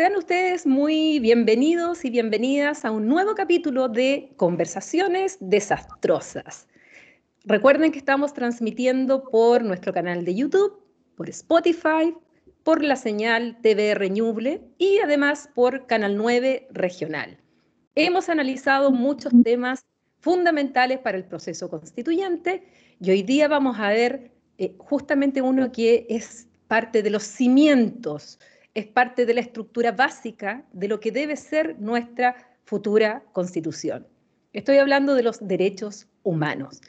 Sean ustedes muy bienvenidos y bienvenidas a un nuevo capítulo de Conversaciones Desastrosas. Recuerden que estamos transmitiendo por nuestro canal de YouTube, por Spotify, por la señal TVR Ñuble y además por Canal 9 Regional. Hemos analizado muchos temas fundamentales para el proceso constituyente y hoy día vamos a ver eh, justamente uno que es parte de los cimientos, es parte de la estructura básica de lo que debe ser nuestra futura constitución. Estoy hablando de los derechos humanos.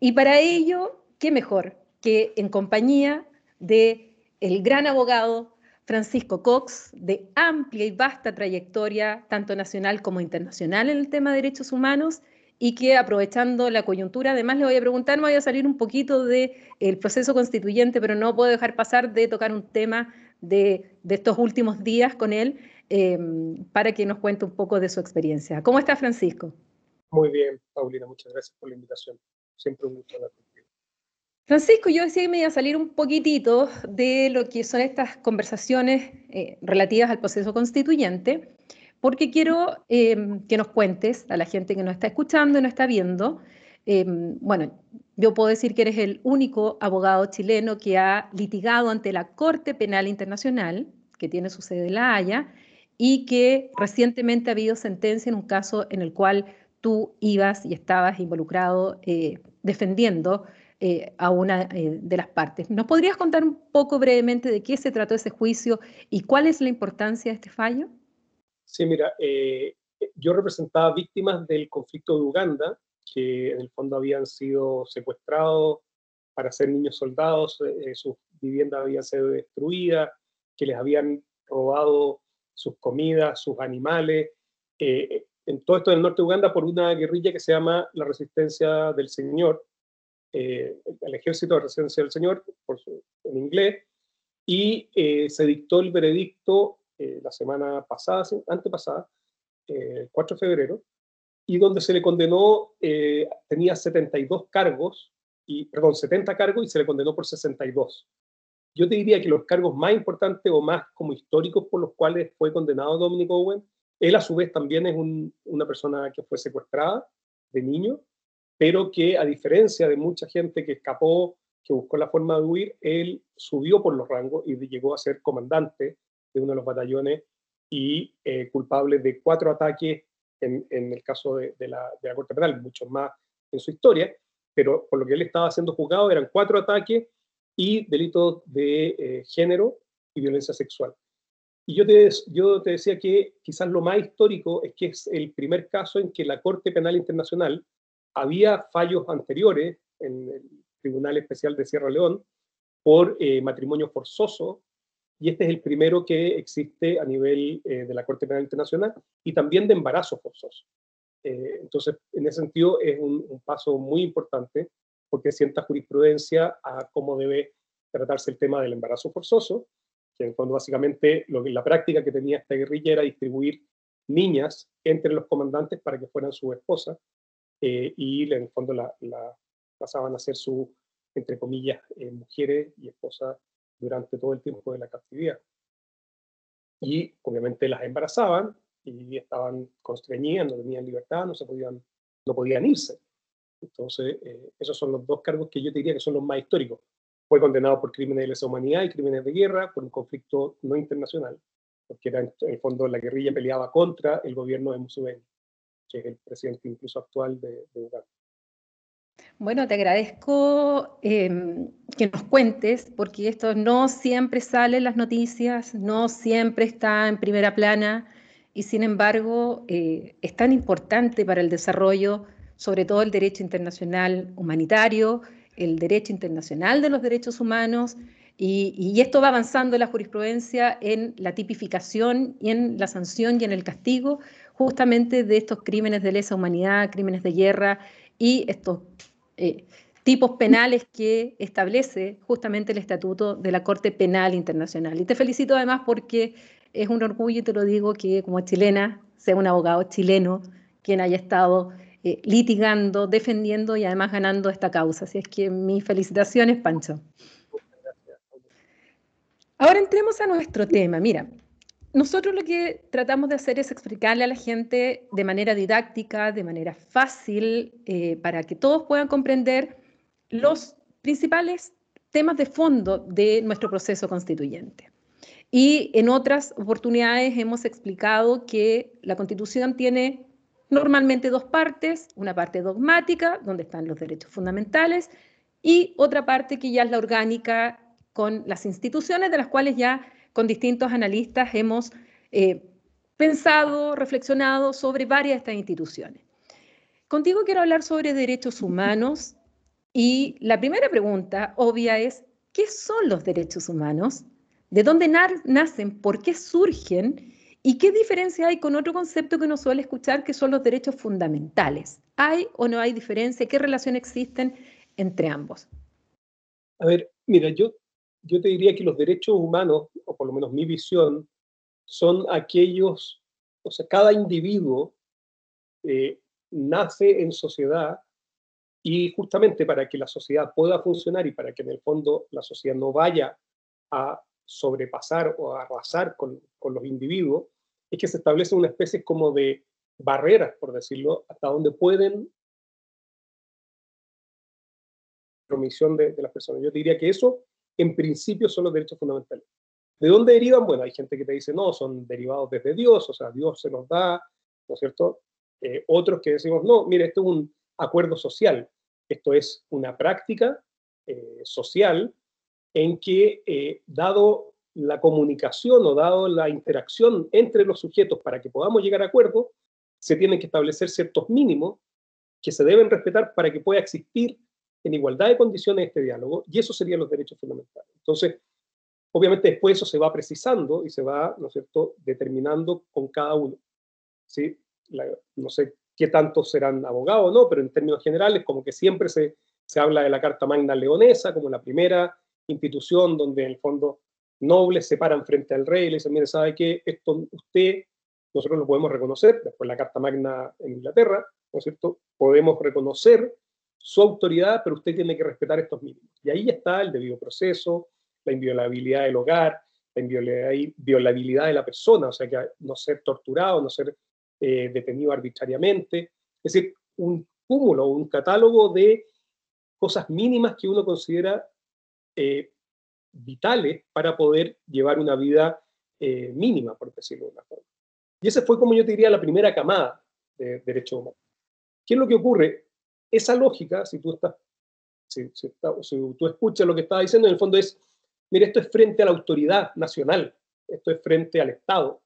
Y para ello, ¿qué mejor que en compañía de el gran abogado Francisco Cox, de amplia y vasta trayectoria, tanto nacional como internacional en el tema de derechos humanos, y que aprovechando la coyuntura, además le voy a preguntar, me voy a salir un poquito del proceso constituyente, pero no puedo dejar pasar de tocar un tema de, estos últimos días con él, em, para que nos cuente un poco de su experiencia. ¿Cómo está Francisco? Muy bien, Paulina, muchas gracias por la invitación. Siempre un gusto hablar contigo. Francisco, yo decía que me iba a salir un poquitito de lo que son estas conversaciones eh, relativas al proceso constituyente porque quiero em, que nos cuentes a la gente que nos está escuchando y nos está viendo. Em, bueno, yo puedo decir que eres el único abogado chileno que ha litigado ante la Corte Penal Internacional, que tiene su sede en La Haya, y que recientemente ha habido sentencia en un caso en el cual tú ibas y estabas involucrado eh, defendiendo eh, a una eh, de las partes. ¿Nos podrías contar un poco brevemente de qué se trató ese juicio y cuál es la importancia de este fallo? Sí, mira, eh, yo representaba víctimas del conflicto de Uganda, que en el fondo habían sido secuestrados para ser niños soldados, eh, sus viviendas habían sido destruidas, que les habían robado sus comidas, sus animales. Eh, en todo esto del norte de Uganda por una guerrilla que se llama la Resistencia del Señor, el Ejército de Resistencia del Señor, por en inglés, y se dictó el veredicto eh, la semana pasada, antepasada, el eh, 4 de febrero, y donde se le condenó, eh, tenía 72 cargos, y, perdón, 70 cargos y se le condenó por 62. Yo te diría que los cargos más importantes o más como históricos por los cuales fue condenado Dominic Owen, él a su vez también es una persona que fue secuestrada de niño, pero que a diferencia de mucha gente que escapó, que buscó la forma de huir, él subió por los rangos y llegó a ser comandante de uno de los batallones y eh, culpable de cuatro ataques en, el caso de, de, la, de, la, Corte Penal, muchos más en su historia, pero por lo que él estaba siendo juzgado eran cuatro ataques y delitos de eh, género y violencia sexual. Y yo te, yo te decía que quizás lo más histórico es que es el primer caso en que la Corte Penal Internacional había fallos anteriores en el Tribunal Especial de Sierra León por eh, matrimonio forzoso y este es el primero que existe a nivel eh, de la Corte Penal Internacional y también de embarazo forzoso. Eh, entonces, en ese sentido, es un, paso muy importante porque sienta jurisprudencia a cómo debe tratarse el tema del embarazo forzoso, que en fondo básicamente la práctica que tenía esta guerrilla era distribuir niñas entre los comandantes para que fueran su esposa eh, y en el fondo la, la, pasaban a ser su, entre comillas, mujeres y esposas durante todo el tiempo de la cautividad. Y obviamente las embarazaban y estaban constreñidas, no tenían libertad, no, se podían, no podían irse. Entonces, eh, esos son los dos cargos que yo te diría que son los más históricos. Fue condenado por crímenes de lesa humanidad y crímenes de guerra por un conflicto no internacional, porque era en el fondo la guerrilla peleaba contra el gobierno de Museveni, que es el presidente incluso actual de, de Uganda. Bueno, te agradezco em, que nos cuentes, porque esto no siempre sale en las noticias, no siempre está en primera plana, y sin embargo eh, es tan importante para el desarrollo, sobre todo el derecho internacional humanitario, el derecho internacional de los derechos humanos, y, esto va avanzando en la jurisprudencia en la tipificación y en la sanción y en el castigo justamente de estos crímenes de lesa humanidad, crímenes de guerra y estos eh, tipos penales que establece justamente el estatuto de la Corte Penal Internacional. Y te felicito además porque es un orgullo, y te lo digo, que como chilena sea un abogado chileno quien haya estado eh, litigando, defendiendo y además ganando esta causa. Así es que mis felicitaciones, Pancho. Ahora entremos a nuestro tema. Mira, nosotros lo que tratamos de hacer es explicarle a la gente de manera didáctica, de manera fácil, eh, para que todos puedan comprender los principales temas de fondo de nuestro proceso constituyente. Y en otras oportunidades hemos explicado que la Constitución tiene normalmente dos partes, una parte dogmática, donde están los derechos fundamentales, y otra parte que ya es la orgánica con las instituciones de las cuales ya con distintos analistas hemos eh, pensado, reflexionado sobre varias de estas instituciones. Contigo quiero hablar sobre derechos humanos y la primera pregunta obvia es, ¿qué son los derechos humanos? ¿De dónde nacen? ¿Por qué surgen? ¿Y qué diferencia hay con otro concepto que uno suele escuchar que son los derechos fundamentales? ¿Hay o no hay diferencia? ¿Qué relación existen entre ambos? A ver, mira, yo, yo te diría que los derechos humanos, o por lo menos mi visión, son aquellos, o sea, cada individuo eh, nace en sociedad y justamente para que la sociedad pueda funcionar y para que en el fondo la sociedad no vaya a sobrepasar o a arrasar con, con los individuos, es que se establece una especie como de barreras, por decirlo, hasta donde pueden promisión de, de las personas. Yo diría que eso, en principio, son los derechos fundamentales. ¿De dónde derivan? Bueno, hay gente que te dice, no, son derivados desde Dios, o sea, Dios se nos da, ¿no es cierto? Eh, otros que decimos, no, mire, esto es un acuerdo social, esto es una práctica eh, social en que, eh, dado la comunicación o dado la interacción entre los sujetos para que podamos llegar a acuerdos, se tienen que establecer ciertos mínimos que se deben respetar para que pueda existir en igualdad de condiciones este diálogo, y eso serían los derechos fundamentales. Entonces, obviamente después eso se va precisando y se va, ¿no es cierto?, determinando con cada uno. ¿sí? no sé qué tantos serán abogados, ¿no? Pero en términos generales, como que siempre se, se habla de la Carta Magna Leonesa como la primera institución donde en el fondo nobles se paran frente al rey y le dicen, mire, ¿sabe qué? Esto usted, nosotros lo podemos reconocer, después la Carta Magna en Inglaterra, ¿no es cierto? Podemos reconocer su autoridad, pero usted tiene que respetar estos mínimos. Y ahí está el debido proceso, la inviolabilidad del hogar, la inviolabilidad de la persona, o sea, que no ser torturado, no ser eh, detenido arbitrariamente. Es decir, un cúmulo, un catálogo de cosas mínimas que uno considera eh, vitales para poder llevar una vida eh, mínima, por decirlo de una forma. Y esa fue, como yo te diría, la primera camada de derechos humanos. ¿Qué es lo que ocurre? Esa lógica, si tú, estás, si, tú escuchas lo que estaba diciendo, en el fondo es, mire, esto es frente a la autoridad nacional, esto es frente al Estado.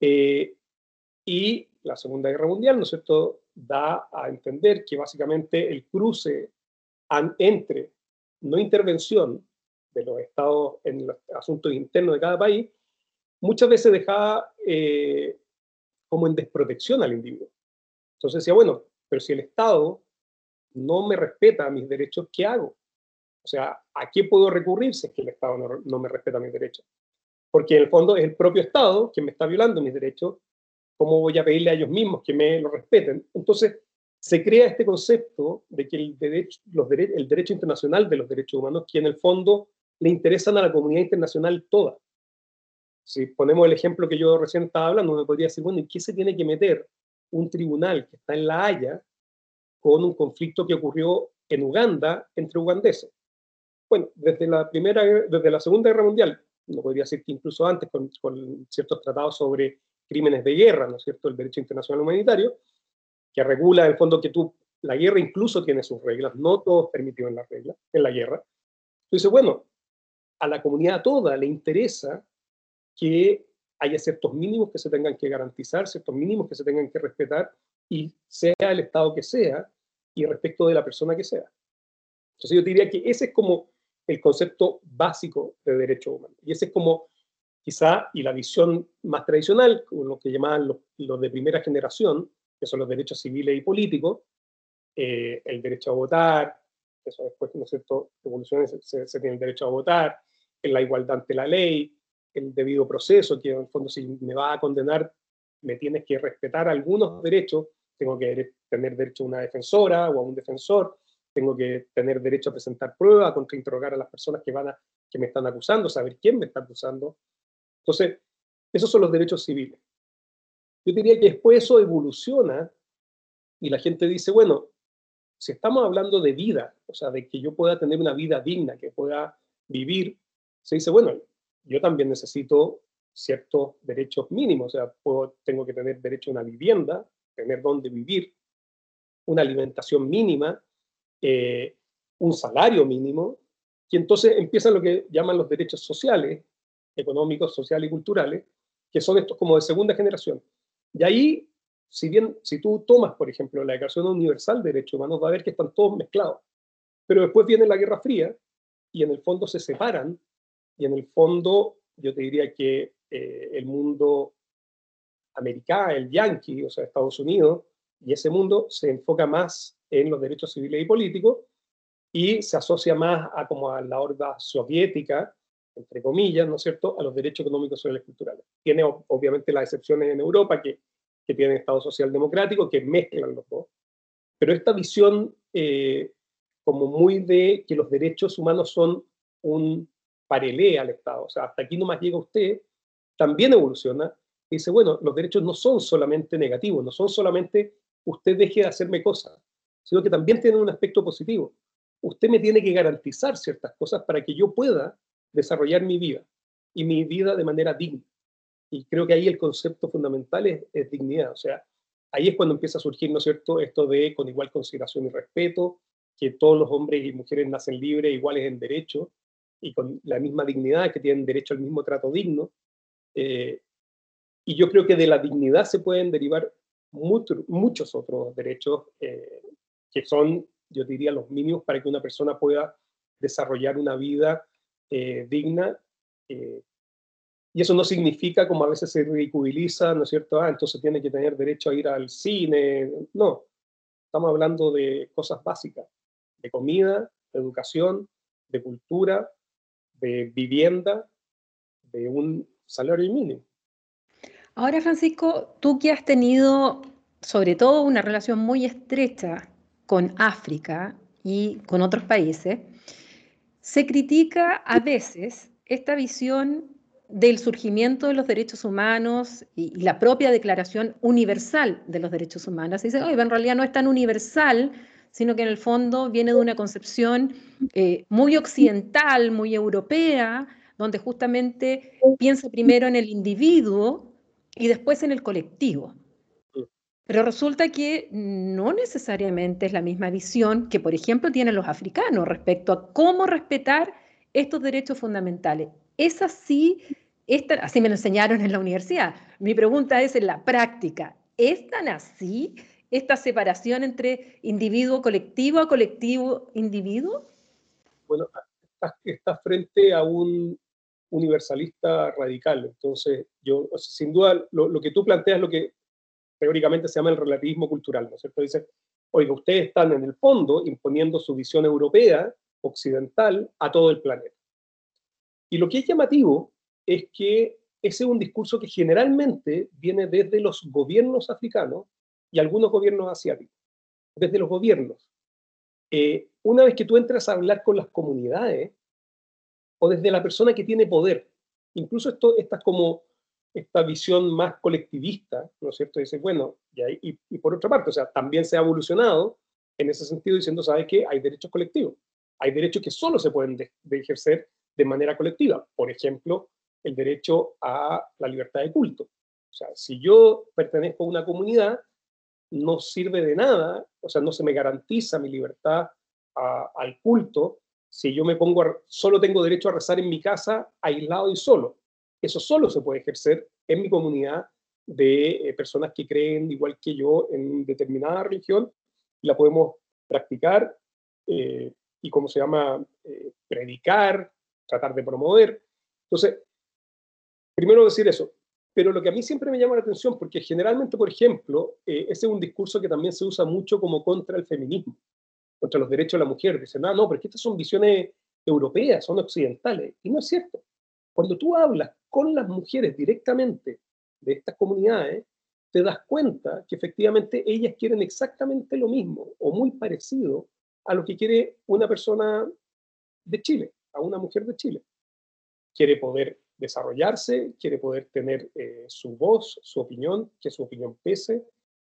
Eh, y la Segunda Guerra Mundial, ¿no es cierto?, da a entender que básicamente el cruce entre no intervención de los estados en los asuntos internos de cada país, muchas veces dejaba eh, como en desprotección al individuo. Entonces decía, bueno, pero si el Estado no me respeta mis derechos, ¿qué hago? O sea, ¿a qué puedo recurrir si el Estado no, me respeta mis derechos? Porque en el fondo es el propio Estado quien me está violando mis derechos. ¿Cómo voy a pedirle a ellos mismos que me lo respeten? Entonces, se crea este concepto de que el derecho, los el derecho internacional de los derechos humanos, que en el fondo le interesan a la comunidad internacional toda. Si ponemos el ejemplo que yo recién estaba hablando, me podría decir, bueno, ¿y qué se tiene que meter un tribunal que está en La Haya con un conflicto que ocurrió en Uganda entre ugandeses. Bueno, desde la, primera, desde la Segunda Guerra Mundial, no podría decir que incluso antes, con, ciertos tratados sobre crímenes de guerra, ¿no es cierto?, el derecho internacional humanitario, que regula el fondo que tú, la guerra incluso tiene sus reglas, no todo es en la regla, en la guerra. Entonces, bueno, a la comunidad toda le interesa que haya ciertos mínimos que se tengan que garantizar, ciertos mínimos que se tengan que respetar, y sea el Estado que sea, y respecto de la persona que sea. Entonces yo diría que ese es como el concepto básico de derecho humano. Y ese es como quizá, y la visión más tradicional, lo que llamaban los, de primera generación, que son los derechos civiles y políticos, eh, el derecho a votar, eso después, ¿no es cierto?, evoluciones, se, se, tiene el derecho a votar, la igualdad ante la ley, el debido proceso, que en el fondo si me va a condenar, me tienes que respetar algunos derechos tengo que tener derecho a una defensora o a un defensor, tengo que tener derecho a presentar pruebas, a contrainterrogar a las personas que, van a, que me están acusando, saber quién me está acusando. Entonces, Esos son los derechos civiles. Yo diría que después eso evoluciona y la gente dice, bueno, si estamos hablando de vida, o sea, de que yo pueda tener una vida digna, que pueda vivir, se dice, bueno, yo también necesito ciertos derechos mínimos, o sea, tengo que tener derecho a una vivienda, tener dónde vivir, una alimentación mínima, eh, un salario mínimo, y entonces empiezan lo que llaman los derechos sociales, económicos, sociales y culturales, que son estos como de segunda generación. Y ahí, si bien, si tú tomas, por ejemplo, la Declaración Universal de Derechos Humanos, va a ver que están todos mezclados. Pero después viene la Guerra Fría y en el fondo se separan y en el fondo yo te diría que eh, el mundo americano, el yankee, o sea, Estados Unidos, y ese mundo se enfoca más en los derechos civiles y políticos y se asocia más a como a la horda soviética, entre comillas, ¿no es cierto?, a los derechos económicos, sociales y culturales. Tiene obviamente las excepciones en Europa que, que tienen Estado social democrático, que mezclan los dos. Pero esta visión eh, como muy de que los derechos humanos son un parelé al Estado, o sea, hasta aquí no más llega usted, también evoluciona dice, bueno, los derechos no son solamente negativos, no son solamente usted deje de hacerme cosas, sino que también tienen un aspecto positivo. Usted me tiene que garantizar ciertas cosas para que yo pueda desarrollar mi vida y mi vida de manera digna. Y creo que ahí el concepto fundamental es, es dignidad. O sea, ahí es cuando empieza a surgir, ¿no es cierto?, esto de con igual consideración y respeto, que todos los hombres y mujeres nacen libres, iguales en derecho, y con la misma dignidad, que tienen derecho al mismo trato digno. Eh, y yo creo que de la dignidad se pueden derivar muchos otros derechos eh, que son, yo diría, los mínimos para que una persona pueda desarrollar una vida eh, digna. y eso no significa, como a veces se ridiculiza, ¿no es cierto? Ah, entonces tiene que tener derecho a ir al cine. No, estamos hablando de cosas básicas, de comida, de educación, de cultura, de vivienda, de un salario mínimo. Ahora, Francisco, tú que has tenido sobre todo una relación muy estrecha con África y con otros países, se critica a veces esta visión del surgimiento de los derechos humanos y, la propia Declaración Universal de los Derechos Humanos. Y dicen, oye, en realidad no es tan universal sino que en el fondo viene de una concepción eh, muy occidental, muy europea, donde justamente piensa primero en el individuo y después en el colectivo. Pero resulta que no necesariamente es la misma visión que, por ejemplo, tienen los africanos respecto a cómo respetar estos derechos fundamentales. Es así, así me lo enseñaron en la universidad. Mi pregunta es en la práctica, ¿es tan así? esta separación entre individuo colectivo a colectivo individuo? Bueno, estás, frente a un universalista radical. Entonces, yo, sin duda, lo, que tú planteas es lo que teóricamente se llama el relativismo cultural, ¿no es cierto? Dice, oiga, ustedes están en el fondo imponiendo su visión europea, occidental, a todo el planeta. Y lo que es llamativo es que ese es un discurso que generalmente viene desde los gobiernos africanos y algunos gobiernos asiáticos, desde los gobiernos. Eh, una vez que tú entras a hablar con las comunidades, o desde la persona que tiene poder, incluso esto, esta como esta visión más colectivista, ¿no es cierto? Dice, bueno, y, por otra parte, o sea, también se ha evolucionado en ese sentido diciendo, ¿sabes qué? Hay derechos colectivos, hay derechos que solo se pueden de ejercer de manera colectiva. Por ejemplo, el derecho a la libertad de culto. O sea, si yo pertenezco a una comunidad, no sirve de nada, o sea, no se me garantiza mi libertad al culto si yo me pongo, solo tengo derecho a rezar en mi casa, aislado y solo. Eso solo se puede ejercer en mi comunidad de eh, personas que creen igual que yo en determinada religión la podemos practicar eh, y, como se llama, eh, predicar, tratar de promover. Entonces, primero decir eso, pero lo que a mí siempre me llama la atención, porque generalmente, por ejemplo, ese es un discurso que también se usa mucho como contra el feminismo, contra los derechos de la mujer. Dicen, no, no, porque estas son visiones europeas, son occidentales. Y no es cierto. Cuando tú hablas con las mujeres directamente de estas comunidades, te das cuenta que efectivamente ellas quieren exactamente lo mismo o muy parecido a lo que quiere una persona de Chile, a una mujer de Chile. Quiere poder desarrollarse, quiere poder tener eh, su voz, su opinión, que su opinión pese,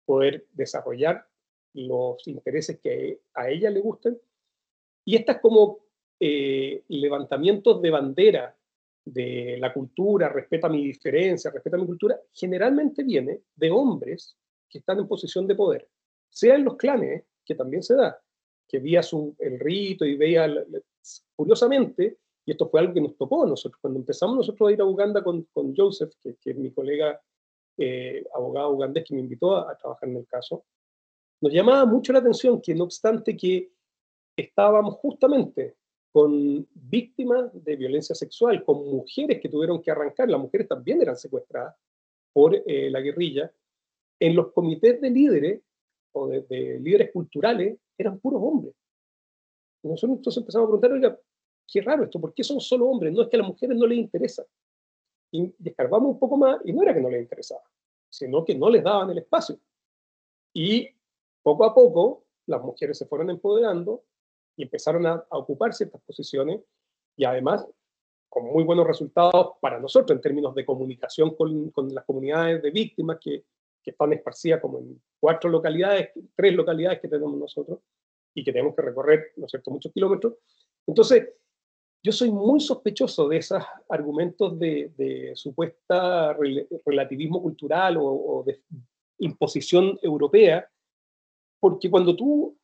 poder desarrollar los intereses que a ella le gusten. Y estas como eh, levantamientos de bandera de la cultura, respeta mi diferencia, respeta mi cultura, generalmente viene de hombres que están en posición de poder, sea en los clanes, que también se da, que vía su, el rito y veía, curiosamente, y esto fue algo que nos tocó a nosotros, cuando empezamos nosotros a ir a Uganda con, Joseph, que, es mi colega eh, abogado ugandés que me invitó a trabajar en el caso, nos llamaba mucho la atención que no obstante que estábamos justamente con víctimas de violencia sexual, con mujeres que tuvieron que arrancar, las mujeres también eran secuestradas por eh, la guerrilla, en los comités de líderes o de, líderes culturales eran puros hombres. Y nosotros entonces empezamos a preguntar, oiga, qué raro esto, ¿por qué son solo hombres? No es que a las mujeres no les interesa. Y descargamos un poco más, y no era que no les interesaba, sino que no les daban el espacio. Y poco a poco las mujeres se fueron empoderando y empezaron a, ocupar ciertas posiciones y además con muy buenos resultados para nosotros en términos de comunicación con, con las comunidades de víctimas que, que, están esparcidas como en cuatro localidades, tres localidades que tenemos nosotros y que tenemos que recorrer, ¿no es cierto?, muchos kilómetros. Entonces, yo soy muy sospechoso de esos argumentos de, de supuesta relativismo cultural o, o de imposición europea, porque cuando tú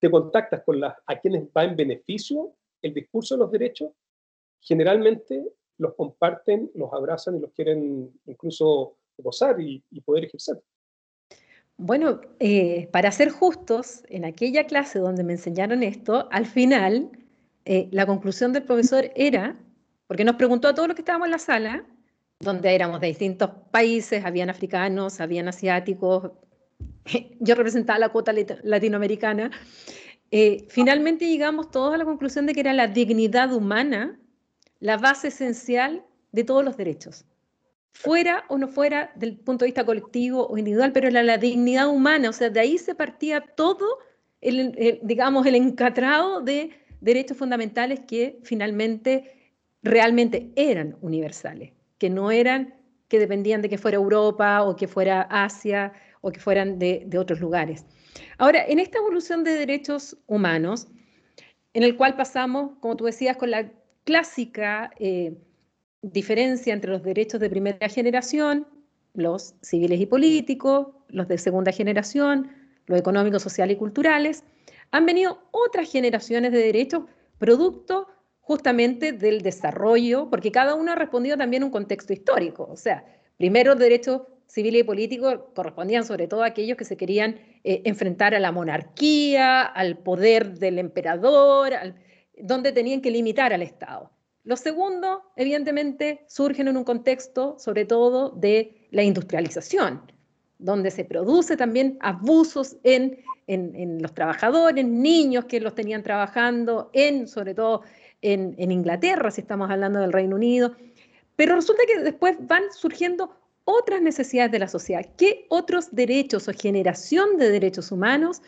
te contactas con las, a quienes va en beneficio el discurso de los derechos, generalmente los comparten, los abrazan y los quieren incluso gozar y, poder ejercer. Bueno, eh, para ser justos, en aquella clase donde me enseñaron esto, al final eh, la conclusión del profesor era, porque nos preguntó a todos los que estábamos en la sala, donde éramos de distintos países, habían africanos, habían asiáticos, yo representaba la cuota latinoamericana, eh, finalmente llegamos todos a la conclusión de que era la dignidad humana la base esencial de todos los derechos. Fuera o no fuera del punto de vista colectivo o individual, pero era la dignidad humana, o sea, de ahí se partía todo, el, digamos, el encatrado de derechos fundamentales que finalmente realmente eran universales, que no eran que dependían de que fuera Europa o que fuera Asia o que fueran de, otros lugares. Ahora, en esta evolución de derechos humanos, en el cual pasamos, como tú decías, con la clásica eh, diferencia entre los derechos de primera generación, los civiles y políticos, los de segunda generación, los económicos, sociales y culturales, han venido otras generaciones de derechos producto justamente del desarrollo, porque cada uno ha respondido también a un contexto histórico. O sea, primero derechos civiles y políticos correspondían sobre todo a aquellos que se querían eh, enfrentar a la monarquía, al poder del emperador, donde tenían que limitar al Estado. Los segundos, evidentemente, surgen en un contexto sobre todo de la industrialización, donde se produce también abusos en, en, los trabajadores, niños que los tenían trabajando, en, sobre todo en Inglaterra, si estamos hablando del Reino Unido. Pero resulta que después van surgiendo otras necesidades de la sociedad, qué otros derechos o generación de derechos humanos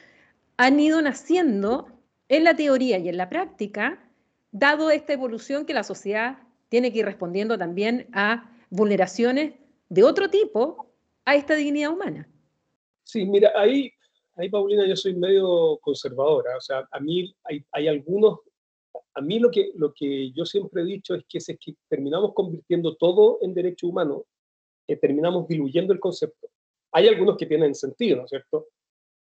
han ido naciendo en la teoría y en la práctica, dado esta evolución que la sociedad tiene que ir respondiendo también a vulneraciones de otro tipo a esta dignidad humana. Sí, mira, ahí, ahí Paulina, yo soy medio conservadora, o sea, a mí hay, hay algunos, a mí lo que, lo que yo siempre he dicho es que es que terminamos convirtiendo todo en derecho humano, terminamos diluyendo el concepto. Hay algunos que tienen sentido, ¿no es cierto?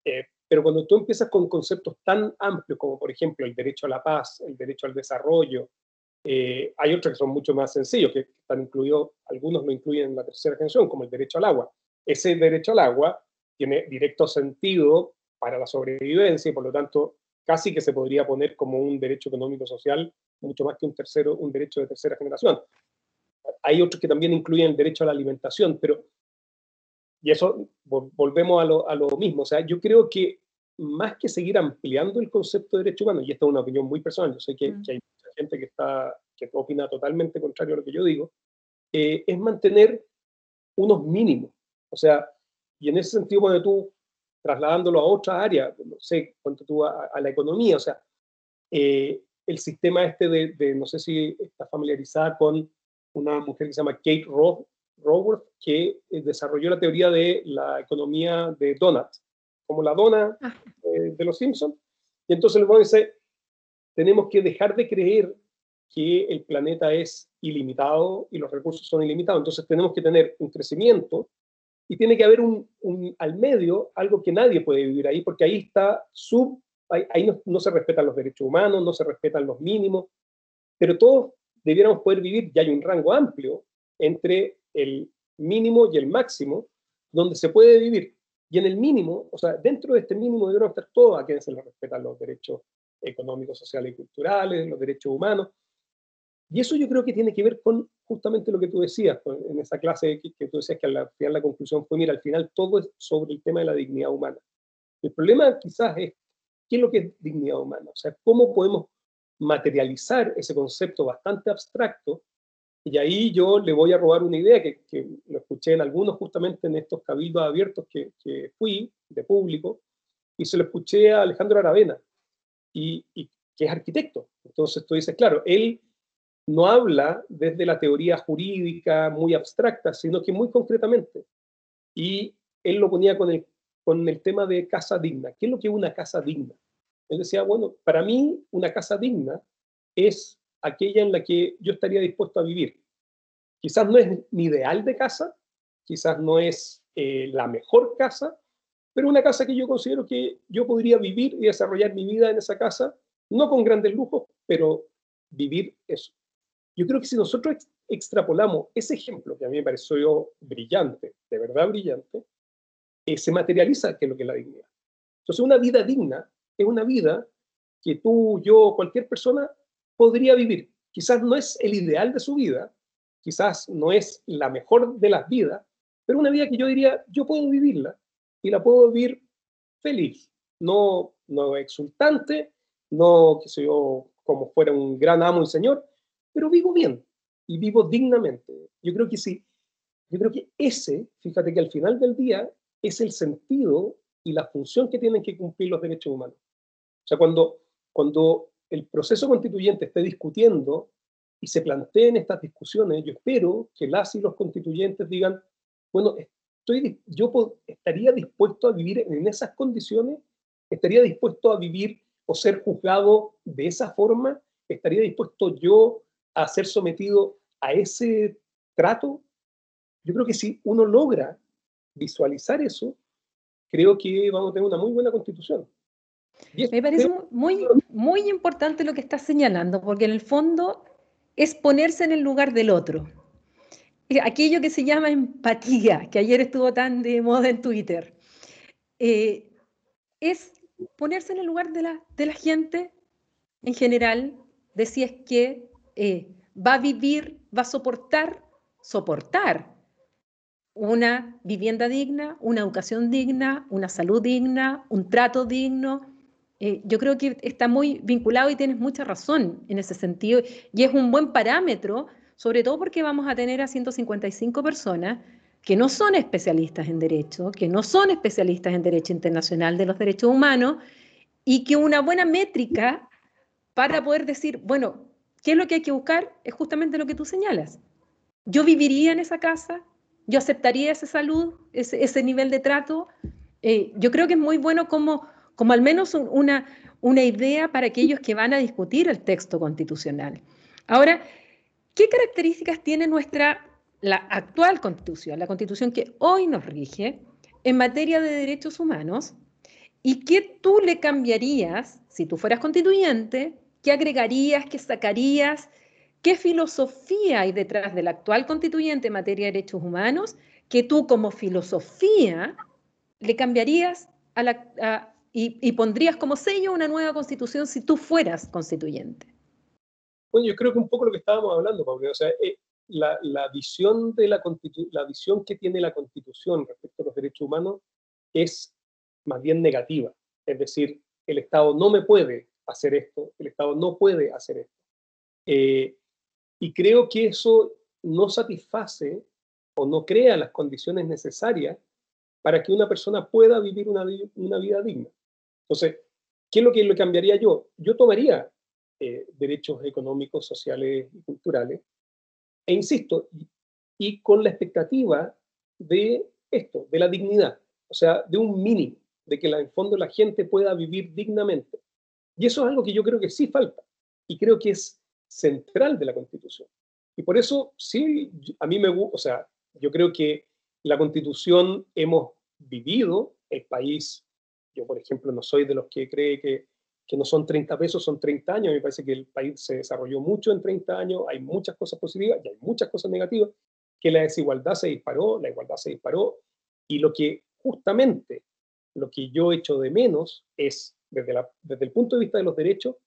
Eh, pero cuando tú empiezas con conceptos tan amplios como, por ejemplo, el derecho a la paz, el derecho al desarrollo, eh, hay otros que son mucho más sencillos, que están incluidos, algunos lo incluyen en la tercera generación, como el derecho al agua. Ese derecho al agua tiene directo sentido para la sobrevivencia y por lo tanto casi que se podría poner como un derecho económico social mucho más que un tercero, un derecho de tercera generación hay otros que también incluyen el derecho a la alimentación, pero, y eso volvemos a lo, a lo mismo, o sea, yo creo que más que seguir ampliando el concepto de derecho humano, y esta es una opinión muy personal, yo sé que, hay mucha gente que, está, que opina totalmente contrario a lo que yo digo, eh, es mantener unos mínimos. O sea, y en ese sentido, cuando tú trasladándolo a otra área, no sé, cuánto tú a, la economía, o sea, eh, el sistema este de, de, no sé si está familiarizada con una mujer que se llama Kate Raworth, que eh, desarrolló la teoría de la economía de donut, como la dona ah. de los Simpsons. Y entonces el dice, tenemos que dejar de creer que el planeta es ilimitado y los recursos son ilimitados. Entonces tenemos que tener un crecimiento y tiene que haber un, al medio algo que nadie puede vivir ahí, porque ahí está sub, ahí, no, se respetan los derechos humanos, no se respetan los mínimos, pero todos debiéramos poder vivir, ya hay un rango amplio entre el mínimo y el máximo, donde se puede vivir. Y en el mínimo, o sea, dentro de este mínimo debemos estar todos a quienes se les respetan los derechos económicos, sociales y culturales, los derechos humanos. Y eso yo creo que tiene que ver con justamente lo que tú decías en esa clase que, tú decías que al final la conclusión fue, mira, al final todo es sobre el tema de la dignidad humana. El problema quizás es, ¿qué es lo que es dignidad humana? O sea, ¿cómo podemos materializar ese concepto bastante abstracto? Y ahí yo le voy a robar una idea que, que lo escuché en algunos justamente en estos cabildos abiertos que, que fui de público, y se lo escuché a Alejandro Aravena, y, que es arquitecto. Entonces tú dices, claro, él no habla desde la teoría jurídica muy abstracta, sino que muy concretamente. Y él lo ponía con el, con el tema de casa digna. ¿Qué es lo que es una casa digna? Él decía, bueno, para mí una casa digna es aquella en la que yo estaría dispuesto a vivir. Quizás no es mi ideal de casa, quizás no es eh, la mejor casa, pero una casa que yo considero que yo podría vivir y desarrollar mi vida en esa casa, no con grandes lujos, pero vivir eso. Yo creo que si nosotros extrapolamos ese ejemplo, que a mí me pareció brillante, de verdad brillante, eh, se materializa que es lo que es la dignidad. Entonces, una vida digna es una vida que tú, yo, cualquier persona podría vivir. Quizás no es el ideal de su vida, quizás no es la mejor de las vidas, pero una vida que yo diría, yo puedo vivirla y la puedo vivir feliz, no, no exultante, no, que sé yo, como fuera un gran amo y señor, pero vivo bien y vivo dignamente. Yo creo que sí, yo creo que ese, fíjate que al final del día es el sentido y la función que tienen que cumplir los derechos humanos. O sea, cuando, cuando el proceso constituyente esté discutiendo y se planteen estas discusiones, yo espero que las y los constituyentes digan, bueno, yo estaría dispuesto a vivir en esas condiciones, estaría dispuesto a vivir o ser juzgado de esa forma, estaría dispuesto yo a ser sometido a ese trato. Yo creo que si uno logra visualizar eso, creo que vamos a tener una muy buena constitución. Me parece muy, muy importante lo que estás señalando, porque en el fondo es ponerse en el lugar del otro aquello que se llama empatía, que ayer estuvo tan de moda en Twitter, eh, es ponerse en el lugar de la, de la gente en general, de si es que eh, va a vivir, va a soportar, soportar una vivienda digna, una educación digna, una salud digna, un trato digno. Eh, yo creo que está muy vinculado y tienes mucha razón en ese sentido y es un buen parámetro sobre todo porque vamos a tener a 155 personas que no son especialistas en derecho, que no son especialistas en derecho internacional de los derechos humanos, y que una buena métrica para poder decir, bueno, ¿qué es lo que hay que buscar? Es justamente lo que tú señalas. Yo viviría en esa casa, yo aceptaría esa salud, ese, nivel de trato. Eh, yo creo que es muy bueno como, como al menos una, una idea para aquellos que van a discutir el texto constitucional. Ahora, ¿Qué características tiene nuestra la actual constitución, la constitución que hoy nos rige en materia de derechos humanos? ¿Y qué tú le cambiarías si tú fueras constituyente? ¿Qué agregarías? ¿Qué sacarías? ¿Qué filosofía hay detrás del actual constituyente en materia de derechos humanos que tú como filosofía le cambiarías y, pondrías como sello una nueva constitución si tú fueras constituyente? Bueno, yo creo que un poco lo que estábamos hablando, Pablo, o sea, eh, la, la, visión de la, la visión que tiene la Constitución respecto a los derechos humanos es más bien negativa. Es decir, el Estado no me puede hacer esto, el Estado no puede hacer esto. Eh, y creo que eso no satisface o no crea las condiciones necesarias para que una persona pueda vivir una, una vida digna. Entonces, ¿qué es lo que lo cambiaría yo? Yo tomaría eh, derechos económicos, sociales y culturales, e insisto, y con la expectativa de esto, de la dignidad, o sea, de un mínimo, de que en el fondo la gente pueda vivir dignamente. Y eso es algo que yo creo que sí falta y creo que es central de la Constitución. Y por eso, sí, a mí me gusta, o sea, yo creo que la Constitución hemos vivido, el país, yo por ejemplo no soy de los que cree que, que no son 30 pesos, son 30 años, me parece que el país se desarrolló mucho en 30 años, hay muchas cosas positivas y hay muchas cosas negativas, que la desigualdad se disparó, la igualdad se disparó, y lo que justamente, lo que yo echo de menos es, desde, la, desde el punto de vista de los derechos,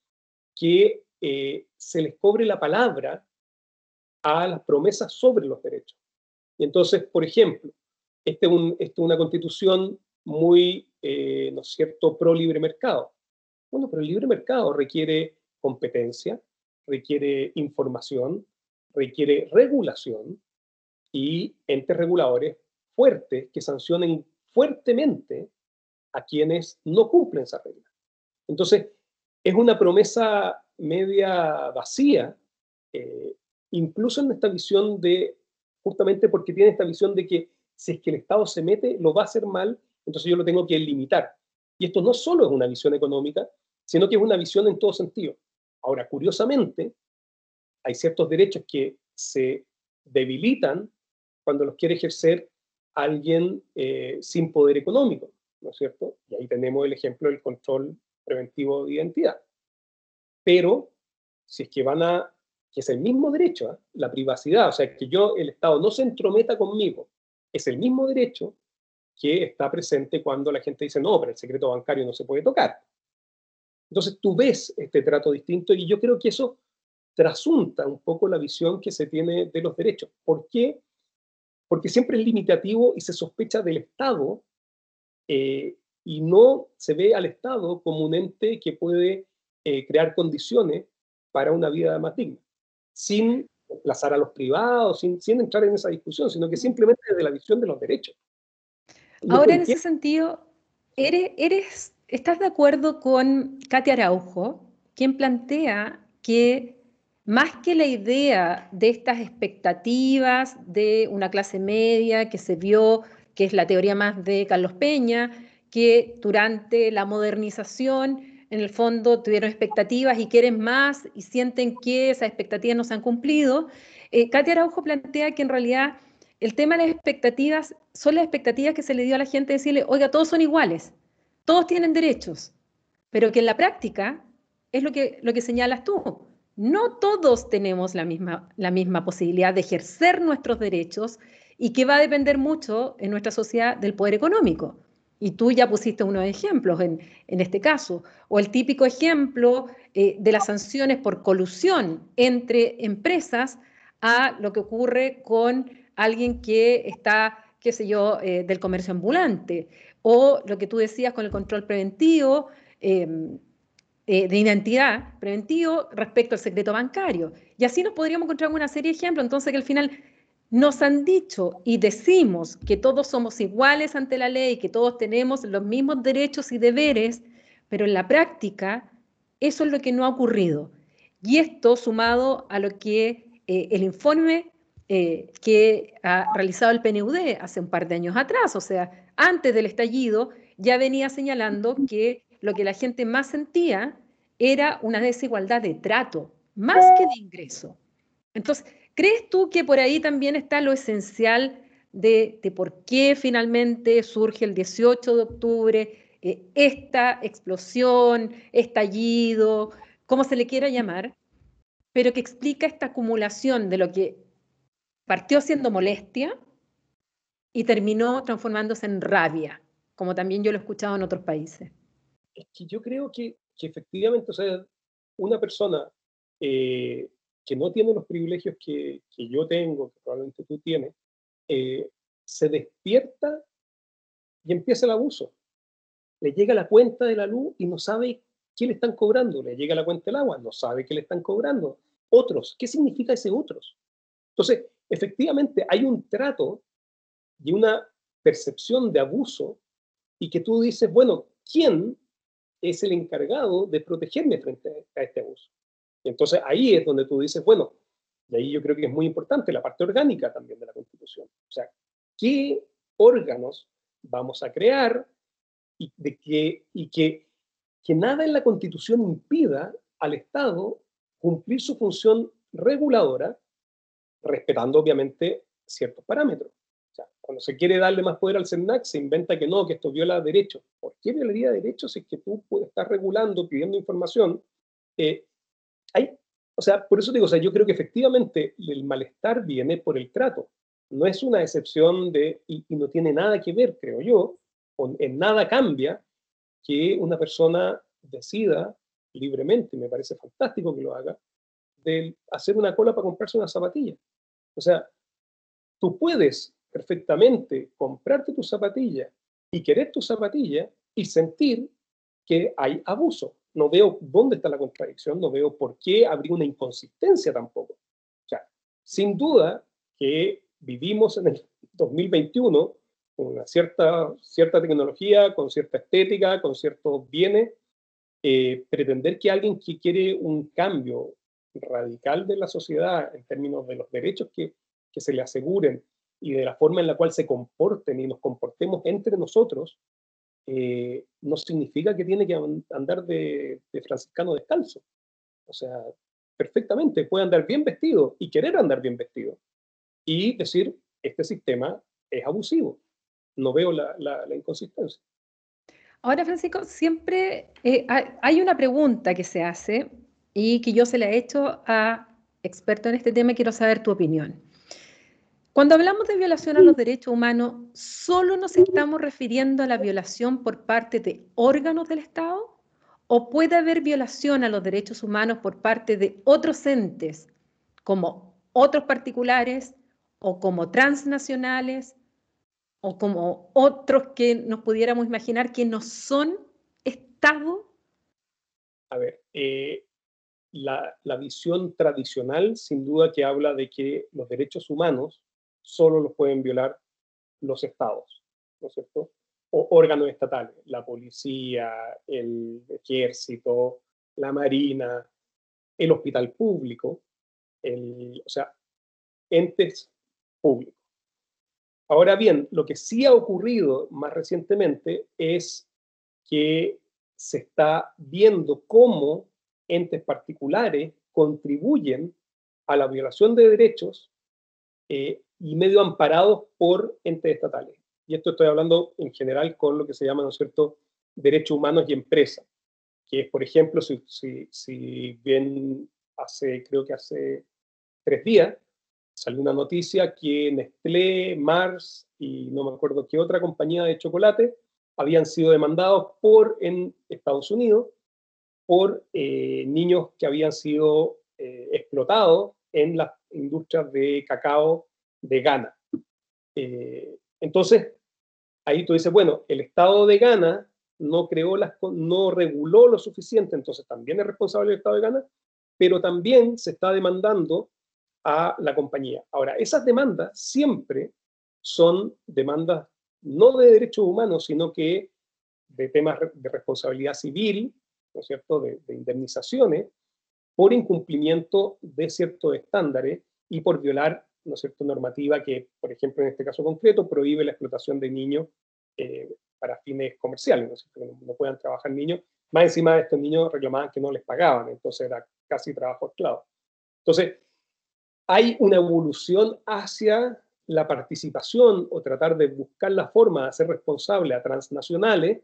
que eh, se les cobre la palabra a las promesas sobre los derechos. Y entonces, por ejemplo, esta es, una constitución muy, eh, ¿no es cierto?, pro libre mercado. Bueno, pero el libre mercado requiere competencia, requiere información, requiere regulación y entes reguladores fuertes que sancionen fuertemente a quienes no cumplen esa regla. Entonces, es una promesa media vacía, eh, incluso en esta visión de, justamente porque tiene esta visión de que si es que el Estado se mete, lo va a hacer mal, entonces yo lo tengo que limitar. Y esto no solo es una visión económica, sino que es una visión en todo sentido. Ahora, curiosamente, hay ciertos derechos que se debilitan cuando los quiere ejercer alguien eh, sin poder económico, ¿no es cierto? Y ahí tenemos el ejemplo del control preventivo de identidad. Pero si es que van a, que es el mismo derecho, ¿eh? la privacidad, o sea, que yo, el Estado no se entrometa conmigo, es el mismo derecho que está presente cuando la gente dice, no, pero el secreto bancario no se puede tocar. Entonces tú ves este trato distinto y yo creo que eso trasunta un poco la visión que se tiene de los derechos. ¿Por qué? Porque siempre es limitativo y se sospecha del Estado eh, y no se ve al Estado como un ente que puede eh, crear condiciones para una vida más digna, sin desplazar a los privados, sin, sin entrar en esa discusión, sino que simplemente desde la visión de los derechos. Ahora, en ese sentido, ¿eres, eres ¿Estás de acuerdo con Katia Araujo, quien plantea que más que la idea de estas expectativas de una clase media que se vio, que es la teoría más de Carlos Peña, que durante la modernización en el fondo tuvieron expectativas y quieren más y sienten que esas expectativas no se han cumplido, eh, Katia Araujo plantea que en realidad el tema de las expectativas son las expectativas que se le dio a la gente decirle, oiga, todos son iguales todos tienen derechos, pero que en la práctica es lo que, lo que señalas tú. No todos tenemos la misma, la misma posibilidad de ejercer nuestros derechos y que va a depender mucho en nuestra sociedad del poder económico. Y tú ya pusiste unos ejemplos en, este caso, o el típico ejemplo eh, de las sanciones por colusión entre empresas a lo que ocurre con alguien que está, qué sé yo, eh, del comercio ambulante, o lo que tú decías con el control preventivo em, eh, de identidad preventivo respecto al secreto bancario. Y así nos podríamos encontrar una serie de ejemplos. Entonces, que al final nos han dicho y decimos que todos somos iguales ante la ley, que todos tenemos los mismos derechos y deberes, pero en la práctica eso es lo que no ha ocurrido. Y esto sumado a lo que eh, el informe eh, que ha realizado el PNUD hace un par de años atrás, o sea, antes del estallido, ya venía señalando que lo que la gente más sentía era una desigualdad de trato, más que de ingreso. Entonces, ¿crees tú que por ahí también está lo esencial de, por qué finalmente surge el 18 de octubre eh, esta explosión, estallido, como se le quiera llamar, pero que explica esta acumulación de lo que partió siendo molestia y terminó transformándose en rabia, como también yo lo he escuchado en otros países. Es que yo creo que, que efectivamente, o sea, una persona eh, que no tiene los privilegios que, que, yo tengo, que probablemente tú tienes, eh, se despierta y empieza el abuso. Le llega la cuenta de la luz y no sabe qué le están cobrando. Le llega la cuenta del agua, no sabe qué le están cobrando. Otros, ¿qué significa ese otros? Entonces, efectivamente, hay un trato y una percepción de abuso y que tú dices, bueno, ¿quién es el encargado de protegerme frente a este abuso? entonces ahí es donde tú dices, bueno, Y ahí yo creo que es muy importante la parte orgánica también de la Constitución. O sea, ¿qué órganos vamos a crear y, de que, y que, que nada en la Constitución impida al Estado cumplir su función reguladora, respetando obviamente ciertos parámetros. O sea, cuando se quiere darle más poder al CENAC, se inventa que no, que esto viola derechos. ¿Por qué violaría derechos si es que tú estar regulando, pidiendo información? Eh, hay, o sea, por eso digo, o sea, yo creo que efectivamente el malestar viene por el trato. No es una excepción de, y, no tiene nada que ver, creo yo, con, en nada cambia que una persona decida libremente, me parece fantástico que lo haga, de hacer una cola para comprarse una zapatilla. O sea, tú puedes perfectamente comprarte tu zapatilla y querer tu zapatilla y sentir que hay abuso. No veo dónde está la contradicción, no veo por qué habría una inconsistencia tampoco. O sea, sin duda que vivimos en el 2021 con una cierta, cierta tecnología, con cierta estética, con ciertos bienes, eh, pretender que alguien que quiere un cambio radical de la sociedad en términos de los derechos que, que se le aseguren y de la forma en la cual se comporten y nos comportemos entre nosotros, eh, no significa que tiene que andar de, de, franciscano descalzo. O sea, perfectamente puede andar bien vestido y querer andar bien vestido y decir, este sistema es abusivo. No veo la, inconsistencia. Ahora, Francisco, siempre eh, hay una pregunta que se hace y que yo se la he hecho a expertos en este tema quiero saber tu opinión. Cuando hablamos de violación a los derechos humanos, ¿solo nos estamos refiriendo a la violación por parte de órganos del Estado? ¿O puede haber violación a los derechos humanos por parte de otros entes, como otros particulares o como transnacionales o como otros que nos pudiéramos imaginar que no son Estado? A ver, eh, la, visión tradicional, sin duda, que habla de que los derechos humanos solo los pueden violar los estados, ¿no es cierto? O órganos estatales, la policía, el ejército, la marina, el hospital público, el, o sea, entes públicos. Ahora bien, lo que sí ha ocurrido más recientemente es que se está viendo cómo entes particulares contribuyen a la violación de derechos eh, y medio amparados por entes estatales. Y esto estoy hablando en general con lo que se llama, ¿no es cierto?, derechos humanos y empresa, que es, por ejemplo, si, si, si bien hace, creo que hace tres días, salió una noticia que Nestlé, Mars y no me acuerdo qué otra compañía de chocolate habían sido demandados por en Estados Unidos por eh, niños que habían sido eh, explotados en las industrias de cacao de Ghana. Eh, entonces, ahí tú dices, bueno, el Estado de Ghana no creó las, no reguló lo suficiente, entonces también es responsable el Estado de Ghana, pero también se está demandando a la compañía. Ahora, esas demandas siempre son demandas no de derechos humanos, sino que de temas de responsabilidad civil ¿no es cierto?, de, indemnizaciones por incumplimiento de ciertos estándares y por violar, ¿no es cierto?, normativa que, por ejemplo, en este caso concreto, prohíbe la explotación de niños eh, para fines comerciales, ¿no es cierto?, que no, puedan trabajar niños. Más encima de estos niños reclamaban que no les pagaban, entonces era casi trabajo esclavo. Entonces, hay una evolución hacia la participación o tratar de buscar la forma de hacer responsable a transnacionales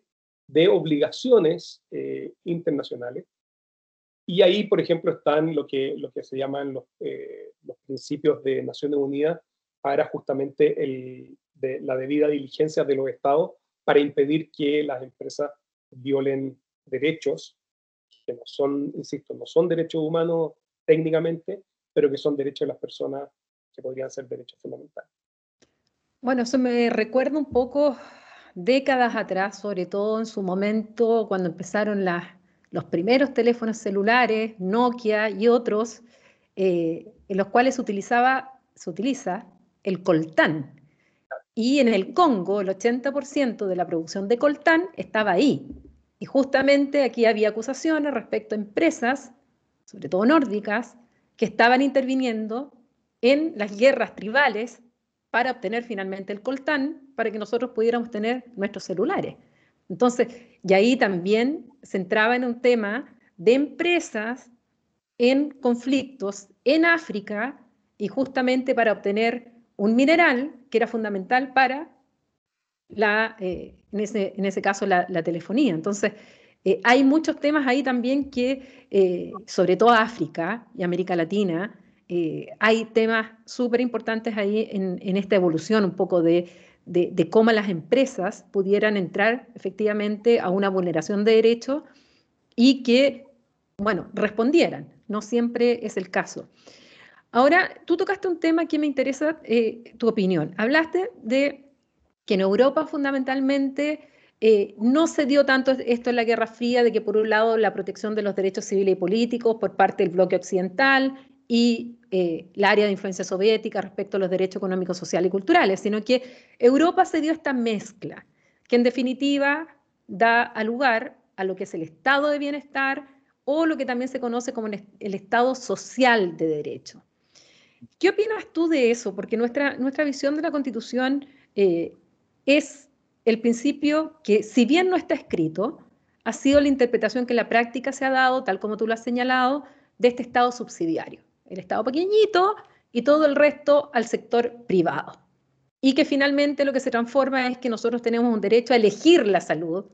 de obligaciones eh, internacionales. Y ahí, por ejemplo, están lo que, lo que se llaman los, eh, los principios de Naciones Unidas para justamente el, la debida diligencia de los estados para impedir que las empresas violen derechos que no son, insisto, no son derechos humanos técnicamente, pero que son derechos de las personas que podrían ser derechos fundamentales. Bueno, eso me recuerda un poco décadas atrás, sobre todo en su momento cuando empezaron los primeros teléfonos celulares, Nokia y otros, eh, en los cuales se, utilizaba, se utiliza el coltán. Y en el Congo, el 80% de la producción de coltán estaba ahí. Y justamente aquí había acusaciones respecto a empresas, sobre todo nórdicas, que estaban interviniendo en las guerras tribales para obtener finalmente el coltán, para que nosotros pudiéramos tener nuestros celulares. Entonces, y ahí también se entraba en un tema de empresas en conflictos en África y justamente para obtener un mineral que era fundamental para la, eh, en, ese, en, ese, caso la, telefonía. Entonces, eh, hay muchos temas ahí también que, eh, sobre todo África y América Latina, hay temas súper importantes ahí en, esta evolución un poco de, cómo las empresas pudieran entrar efectivamente a una vulneración de derechos y que, bueno, respondieran. No siempre es el caso. Ahora, tú tocaste un tema que me interesa tu opinión. Hablaste de que en Europa fundamentalmente eh, no se dio tanto esto en la Guerra Fría, de que por un lado la protección de los derechos civiles y políticos por parte del bloque occidental y eh, área de influencia soviética respecto a los derechos económicos, sociales y culturales, sino que Europa se dio esta mezcla, que en definitiva da lugar a lo que es el estado de bienestar o lo que también se conoce como el estado social de derecho. ¿Qué opinas tú de eso? Porque nuestra, nuestra visión de la Constitución eh, es el principio que, si bien no está escrito, ha sido la interpretación que la práctica se ha dado, tal como tú lo has señalado, de este Estado subsidiario. El Estado pequeñito y todo el resto al sector privado. Y que finalmente lo que se transforma es que nosotros tenemos un derecho a elegir la salud,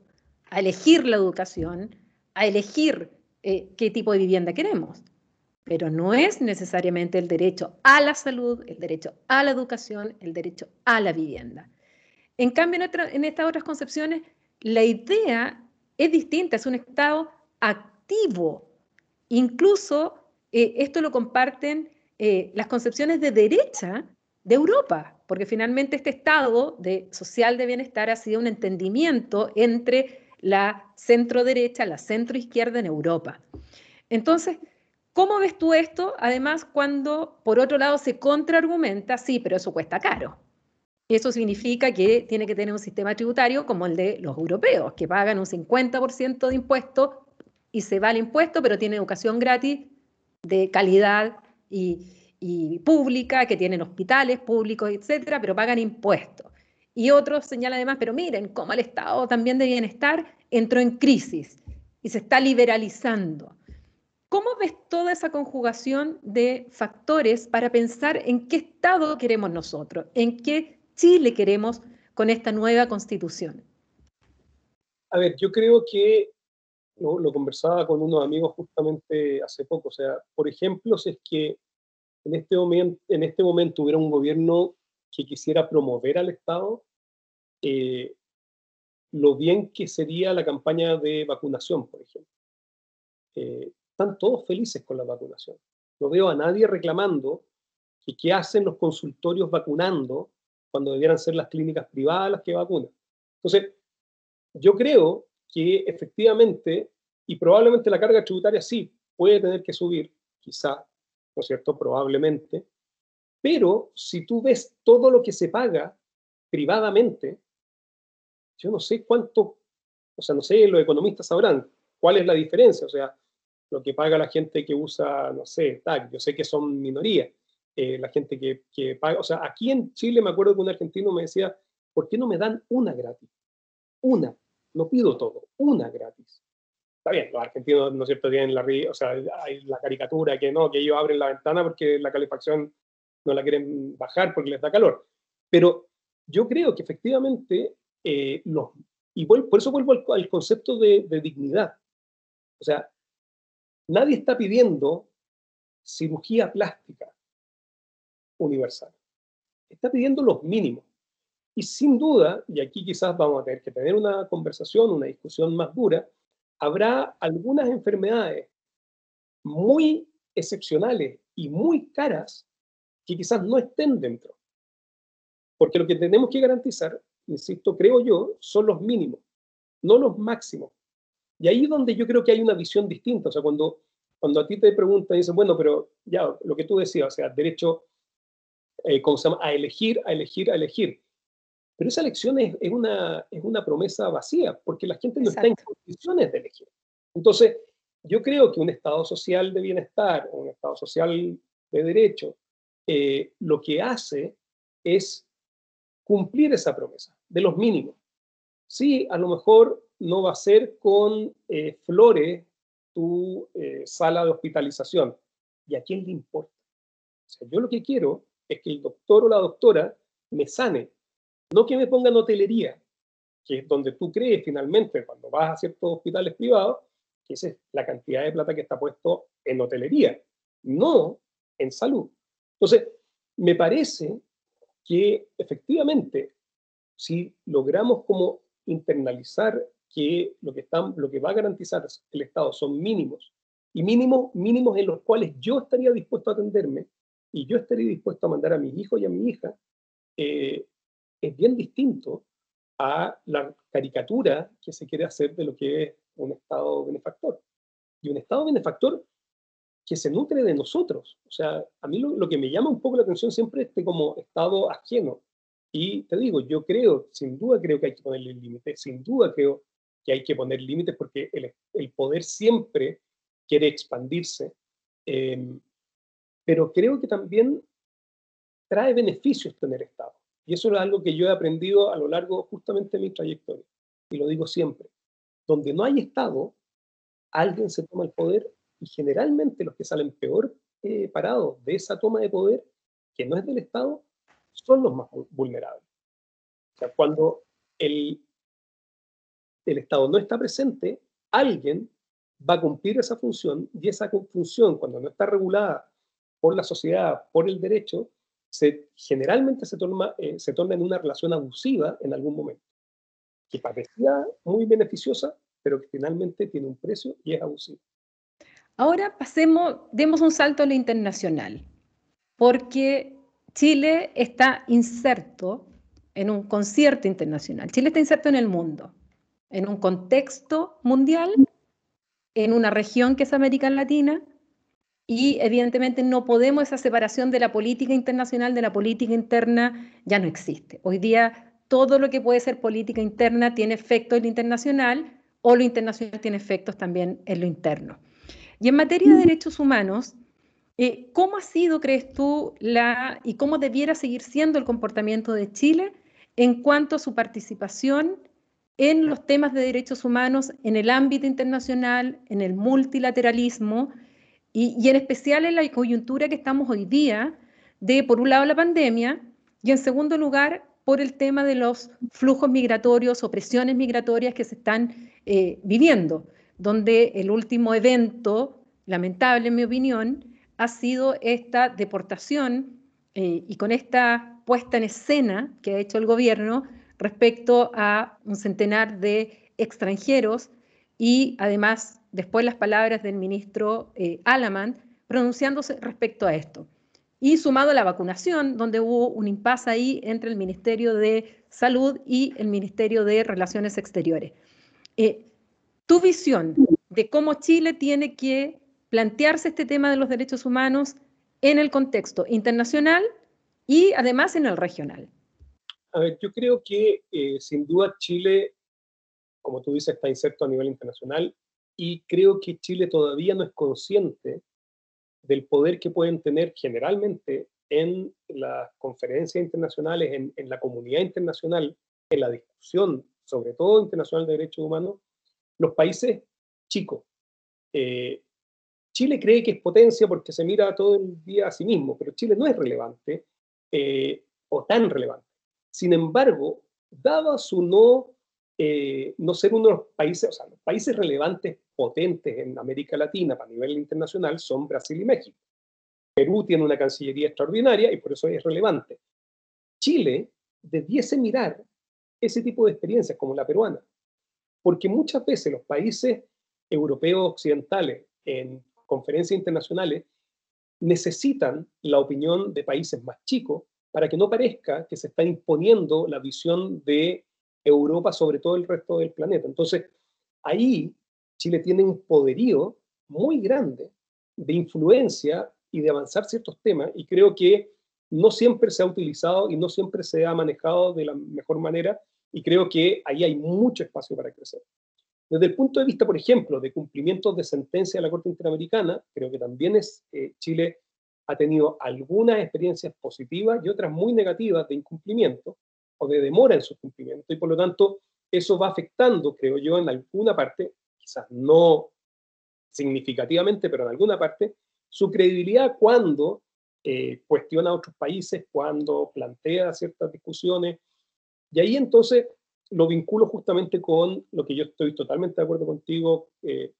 a elegir la educación, a elegir eh, qué tipo de vivienda queremos. Pero no es necesariamente el derecho a la salud, el derecho a la educación, el derecho a la vivienda. En cambio, en, estas otras concepciones, la idea es distinta, es un estado activo. Incluso eh, esto lo comparten eh, las concepciones de derecha de Europa, porque finalmente este estado de social de bienestar ha sido un entendimiento entre la centro derecha, la centro izquierda en Europa. Entonces, ¿cómo ves tú esto? Además, cuando por otro lado se contraargumenta, sí, pero eso cuesta caro. Eso significa que tiene que tener un sistema tributario como el de los europeos, que pagan un 50% de impuestos y se va el impuesto, pero tiene educación gratis de calidad y, pública, que tienen hospitales públicos, etcétera, pero pagan impuestos. Y otros señalan además, pero miren cómo el Estado también de bienestar entró en crisis y se está liberalizando. ¿Cómo ves toda esa conjugación de factores para pensar en qué Estado queremos nosotros, en qué Chile queremos con esta nueva constitución? A ver, yo creo que lo, conversaba con unos amigos justamente hace poco. O sea, por ejemplo, si es que en este, este momento hubiera un gobierno que quisiera promover al Estado, eh, lo bien que sería la campaña de vacunación, por ejemplo. Eh, están todos felices con la vacunación. No veo a nadie reclamando que qué hacen los consultorios vacunando cuando debieran ser las clínicas privadas las que vacunan. Entonces, yo creo que efectivamente, y probablemente la carga tributaria sí puede tener que subir, quizá, ¿no es cierto? Probablemente, pero si tú ves todo lo que se paga privadamente, yo no sé cuánto, o sea, no sé, los economistas sabrán cuál es la diferencia, o sea, lo que paga la gente que usa, no sé, TAC, yo sé que son minorías, eh, la gente que, que, paga. O sea, aquí en Chile me acuerdo que un argentino me decía, ¿por qué no me dan una gratis? Una, no pido todo, una gratis. Está bien, los argentinos, ¿no es tienen la, o sea, hay la caricatura que no, que ellos abren la ventana porque la calefacción no la quieren bajar porque les da calor. Pero yo creo que efectivamente, eh, y por eso vuelvo al, al concepto de, de dignidad. O sea, nadie está pidiendo cirugía plástica, universal. Está pidiendo los mínimos. Y sin duda, y aquí quizás vamos a tener que tener una conversación, una discusión más dura, habrá algunas enfermedades muy excepcionales y muy caras que quizás no estén dentro. Porque lo que tenemos que garantizar, insisto, creo yo, son los mínimos, no los máximos. Y ahí es donde yo creo que hay una visión distinta. O sea, cuando, cuando a ti te preguntan, dicen, bueno, pero ya, lo que tú decías, o sea, derecho eh, a elegir, a elegir, a elegir. Pero esa elección es, es, una, es una promesa vacía, porque la gente no está en condiciones de elegir. Entonces, yo creo que un Estado social de bienestar, un Estado social de derecho, eh, lo que hace es cumplir esa promesa de los mínimos. Sí, a lo mejor no va a ser con eh, flores tu eh, sala de hospitalización. ¿Y a quién le importa? O sea, yo lo que quiero es que el doctor o la doctora me sane, no que me pongan hotelería, que es donde tú crees finalmente cuando vas a ciertos hospitales privados, que esa es la cantidad de plata que está puesto en hotelería, no en salud. Entonces, me parece que efectivamente, si logramos como internalizar que lo que, lo que va a garantizar el Estado son mínimos, y mínimos, mínimos en los cuales yo estaría dispuesto a atenderme y yo estaría dispuesto a mandar a mi hijo y a mi hija, eh, es bien distinto a la caricatura que se quiere hacer de lo que es un Estado benefactor. Y un Estado benefactor que se nutre de nosotros. O sea, a mí lo, que me llama un poco la atención siempre es este como Estado ajeno. Y te digo, yo creo, sin duda creo que hay que ponerle límites, sin duda creo que hay que poner límites porque el, el, poder siempre quiere expandirse, em, pero creo que también trae beneficios tener Estado. Y eso es algo que yo he aprendido a lo largo justamente de mi trayectoria. Y lo digo siempre. Donde no hay Estado, alguien se toma el poder y generalmente los que salen peor eh, parados de esa toma de poder, que no es del Estado, son los más vulnerables. O sea, cuando el, el Estado no está presente, alguien va a cumplir esa función y esa función, cuando no está regulada por la sociedad, por el derecho, se, generalmente se torna, eh, se torna en una relación abusiva en algún momento, que parecía muy beneficiosa, pero que finalmente tiene un precio y es abusiva. Ahora pasemos, demos un salto a lo internacional, porque Chile está inserto en un concierto internacional. Chile está inserto en el mundo, en un contexto mundial, en una región que es América Latina, y evidentemente no podemos, esa separación de la política internacional de la política interna ya no existe. Hoy día todo lo que puede ser política interna tiene efecto en lo internacional o lo internacional tiene efectos también en lo interno. Y en materia de derechos humanos, eh, ¿cómo ha sido, crees tú, la, y cómo debiera seguir siendo el comportamiento de Chile en cuanto a su participación en los temas de derechos humanos en el ámbito internacional, en el multilateralismo y, en especial en la coyuntura que estamos hoy día de, por un lado, la pandemia y, en segundo lugar, por el tema de los flujos migratorios o presiones migratorias que se están eh, viviendo, donde el último evento, lamentable en mi opinión, ha sido esta deportación eh, y con esta puesta en escena que ha hecho el gobierno respecto a un centenar de extranjeros y además después las palabras del ministro eh, pronunciándose respecto a esto. Y sumado a la vacunación, donde hubo un impasse ahí entre el Ministerio de Salud y el Ministerio de Relaciones Exteriores. Eh, tu visión de cómo Chile tiene que plantearse este tema de los derechos humanos en el contexto internacional y además en el regional. A ver, yo creo que eh, sin duda Chile, como tú dices, está inserto a nivel internacional y creo que Chile todavía no es consciente del poder que pueden tener generalmente en las conferencias internacionales, en, la comunidad internacional, en la discusión, sobre todo internacional de derechos humanos, los países chicos. Eh, Chile cree que es potencia porque se mira todo el día a sí mismo, pero Chile no es relevante eh, o tan relevante. Sin embargo, dada su no eh, no ser uno de los países, o sea, los países relevantes, potentes en América Latina para nivel internacional son Brasil y México. Perú tiene una cancillería extraordinaria y por eso es relevante. Chile debiese mirar ese tipo de experiencias como la peruana, porque muchas veces los países europeos occidentales en conferencias internacionales necesitan la opinión de países más chicos para que no parezca que se está imponiendo la visión de Europa sobre todo el resto del planeta. Entonces, ahí Chile tiene un poderío muy grande de influencia y de avanzar ciertos temas y creo que no siempre se ha utilizado y no siempre se ha manejado de la mejor manera y creo que ahí hay mucho espacio para crecer. Desde el punto de vista, por ejemplo, de cumplimientos de sentencia de la Corte Interamericana, creo que también es, eh, Chile ha tenido algunas experiencias positivas y otras muy negativas de incumplimiento o de demora en su cumplimiento. Y por lo tanto, eso va afectando, creo yo, en alguna parte, quizás no significativamente, pero en alguna parte, su credibilidad cuando eh, cuestiona a otros países, cuando plantea ciertas discusiones. Y ahí entonces lo vinculo justamente con lo que yo estoy totalmente de acuerdo contigo, eh,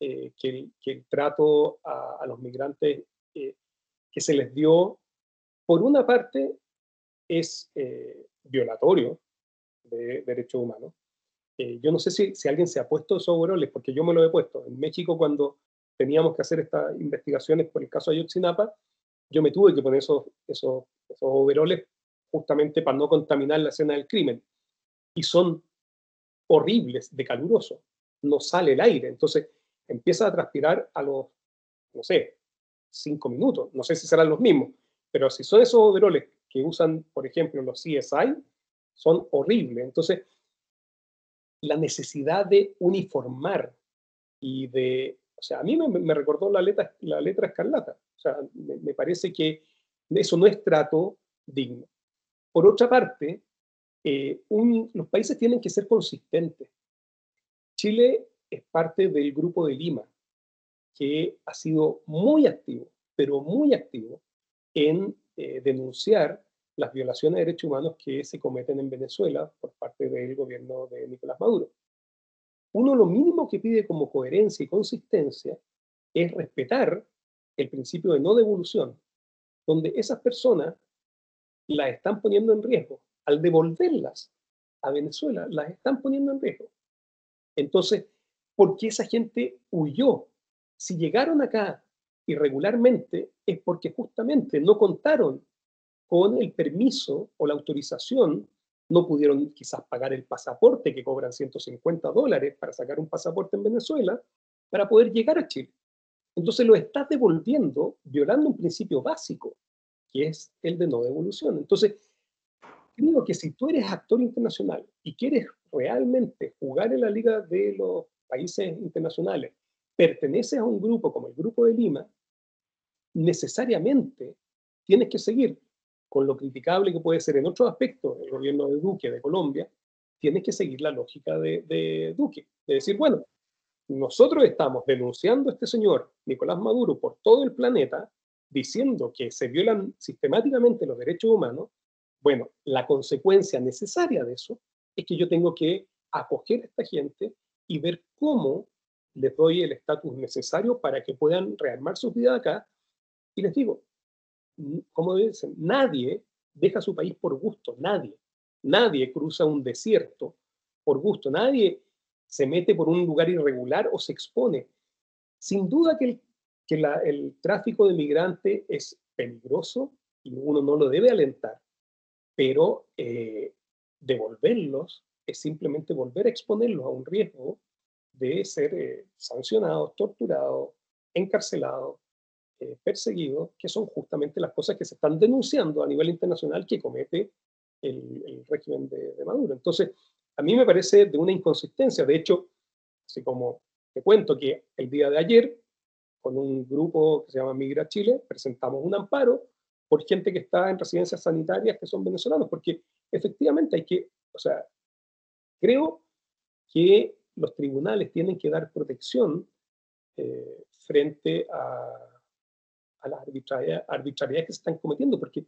eh, que, el, trato a, los migrantes que se les dio, por una parte, es violatorio de derechos humanos. Yo no sé si, si, alguien se ha puesto esos overoles, porque yo me lo he puesto. En México, cuando teníamos que hacer estas investigaciones por el caso Ayotzinapa, yo me tuve que poner esos, esos, esos overoles justamente para no contaminar la escena del crimen. Y son horribles, de caluroso. No sale el aire. Entonces empieza a transpirar a los, no sé, cinco minutos. No sé si serán los mismos. Pero si son esos overoles que usan, por ejemplo, los CSI, son horribles. Entonces, la necesidad de uniformar y de o sea, a mí me, recordó la letra, la letra escarlata. O sea, me, parece que eso no es trato digno. Por otra parte, eh, los países tienen que ser consistentes. Chile es parte del Grupo de Lima, que ha sido muy activo, pero muy activo en eh, denunciar las violaciones de derechos humanos que se cometen en Venezuela por parte del gobierno de Nicolás Maduro uno lo mínimo que pide como coherencia y consistencia es respetar el principio de no devolución, donde esas personas las están poniendo en riesgo. Al devolverlas a Venezuela, las están poniendo en riesgo. Entonces, ¿por qué esa gente huyó? Si llegaron acá irregularmente, es porque justamente no contaron con el permiso o la autorización no pudieron quizás pagar el pasaporte que cobran 150 dólares para sacar un pasaporte en Venezuela para poder llegar a Chile. Entonces lo estás devolviendo violando un principio básico, que es el de no devolución. Entonces, creo que si tú eres actor internacional y quieres realmente jugar en la liga de los países internacionales, perteneces a un grupo como el Grupo de Lima, necesariamente tienes que seguir con lo criticable que puede ser en otros aspectos el gobierno de Duque de Colombia, tienes que seguir la lógica de, Duque, de decir, bueno, nosotros estamos denunciando a este señor, Nicolás Maduro, por todo el planeta, diciendo que se violan sistemáticamente los derechos humanos, bueno, la consecuencia necesaria de eso es que yo tengo que acoger a esta gente y ver cómo les doy el estatus necesario para que puedan rearmar sus vidas acá. Y les digo, como dicen, nadie deja su país por gusto, nadie. Nadie cruza un desierto por gusto, nadie se mete por un lugar irregular o se expone. Sin duda que el, que el tráfico de migrantes es peligroso y uno no lo debe alentar, pero eh, devolverlos es simplemente volver a exponerlos a un riesgo de ser eh, sancionados, torturados, encarcelados, eh, perseguidos, que son justamente las cosas que se están denunciando a nivel internacional que comete el, régimen de, Maduro. Entonces, a mí me parece de una inconsistencia. De hecho, así como te cuento que el día de ayer, con un grupo que se llama Migra Chile, presentamos un amparo por gente que está en residencias sanitarias que son venezolanos, porque efectivamente hay que, o sea, creo que los tribunales tienen que dar protección eh, frente a, a las arbitrariedades, que se están cometiendo, porque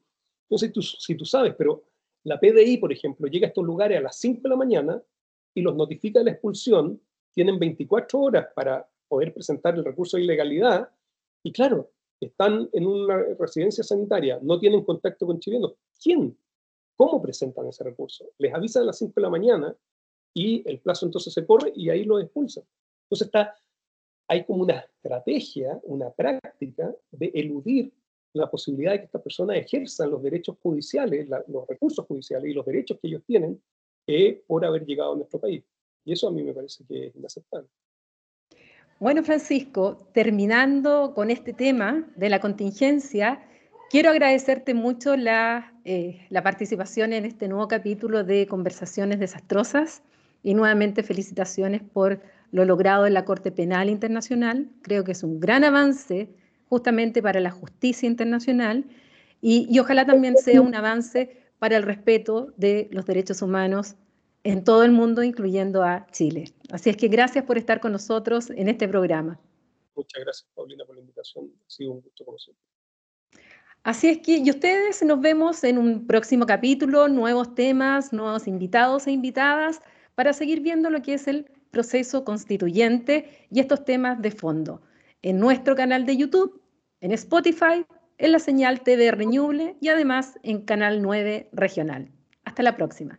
no sé tú, si tú sabes, pero la PDI, por ejemplo, llega a estos lugares a las 5 de la mañana y los notifica de la expulsión, tienen 24 horas para poder presentar el recurso de ilegalidad, y claro, están en una residencia sanitaria, no tienen contacto con chilenos. ¿Quién? ¿Cómo presentan ese recurso? Les avisan a las 5 de la mañana y el plazo entonces se corre y ahí lo expulsan. Entonces está hay como una estrategia, una práctica de eludir la posibilidad de que estas personas ejerzan los derechos judiciales, los recursos judiciales y los derechos que ellos tienen eh, por haber llegado a nuestro país. Y eso a mí me parece que es inaceptable. Bueno, Francisco, terminando con este tema de la contingencia, quiero agradecerte mucho la, eh, la participación en este nuevo capítulo de Conversaciones Desastrosas y nuevamente felicitaciones por lo logrado en la Corte Penal Internacional. Creo que es un gran avance justamente para la justicia internacional y, y ojalá también sea un avance para el respeto de los derechos humanos en todo el mundo, incluyendo a Chile. Así es que gracias por estar con nosotros en este programa. Muchas gracias, Paulina, por la invitación. Ha sido un gusto conocer. Así es que, y ustedes nos vemos en un próximo capítulo, nuevos temas, nuevos invitados e invitadas, para seguir viendo lo que es el proceso constituyente y estos temas de fondo. En nuestro canal de YouTube, en Spotify, en la señal TV Reñuble y además en Canal 9 Regional. Hasta la próxima.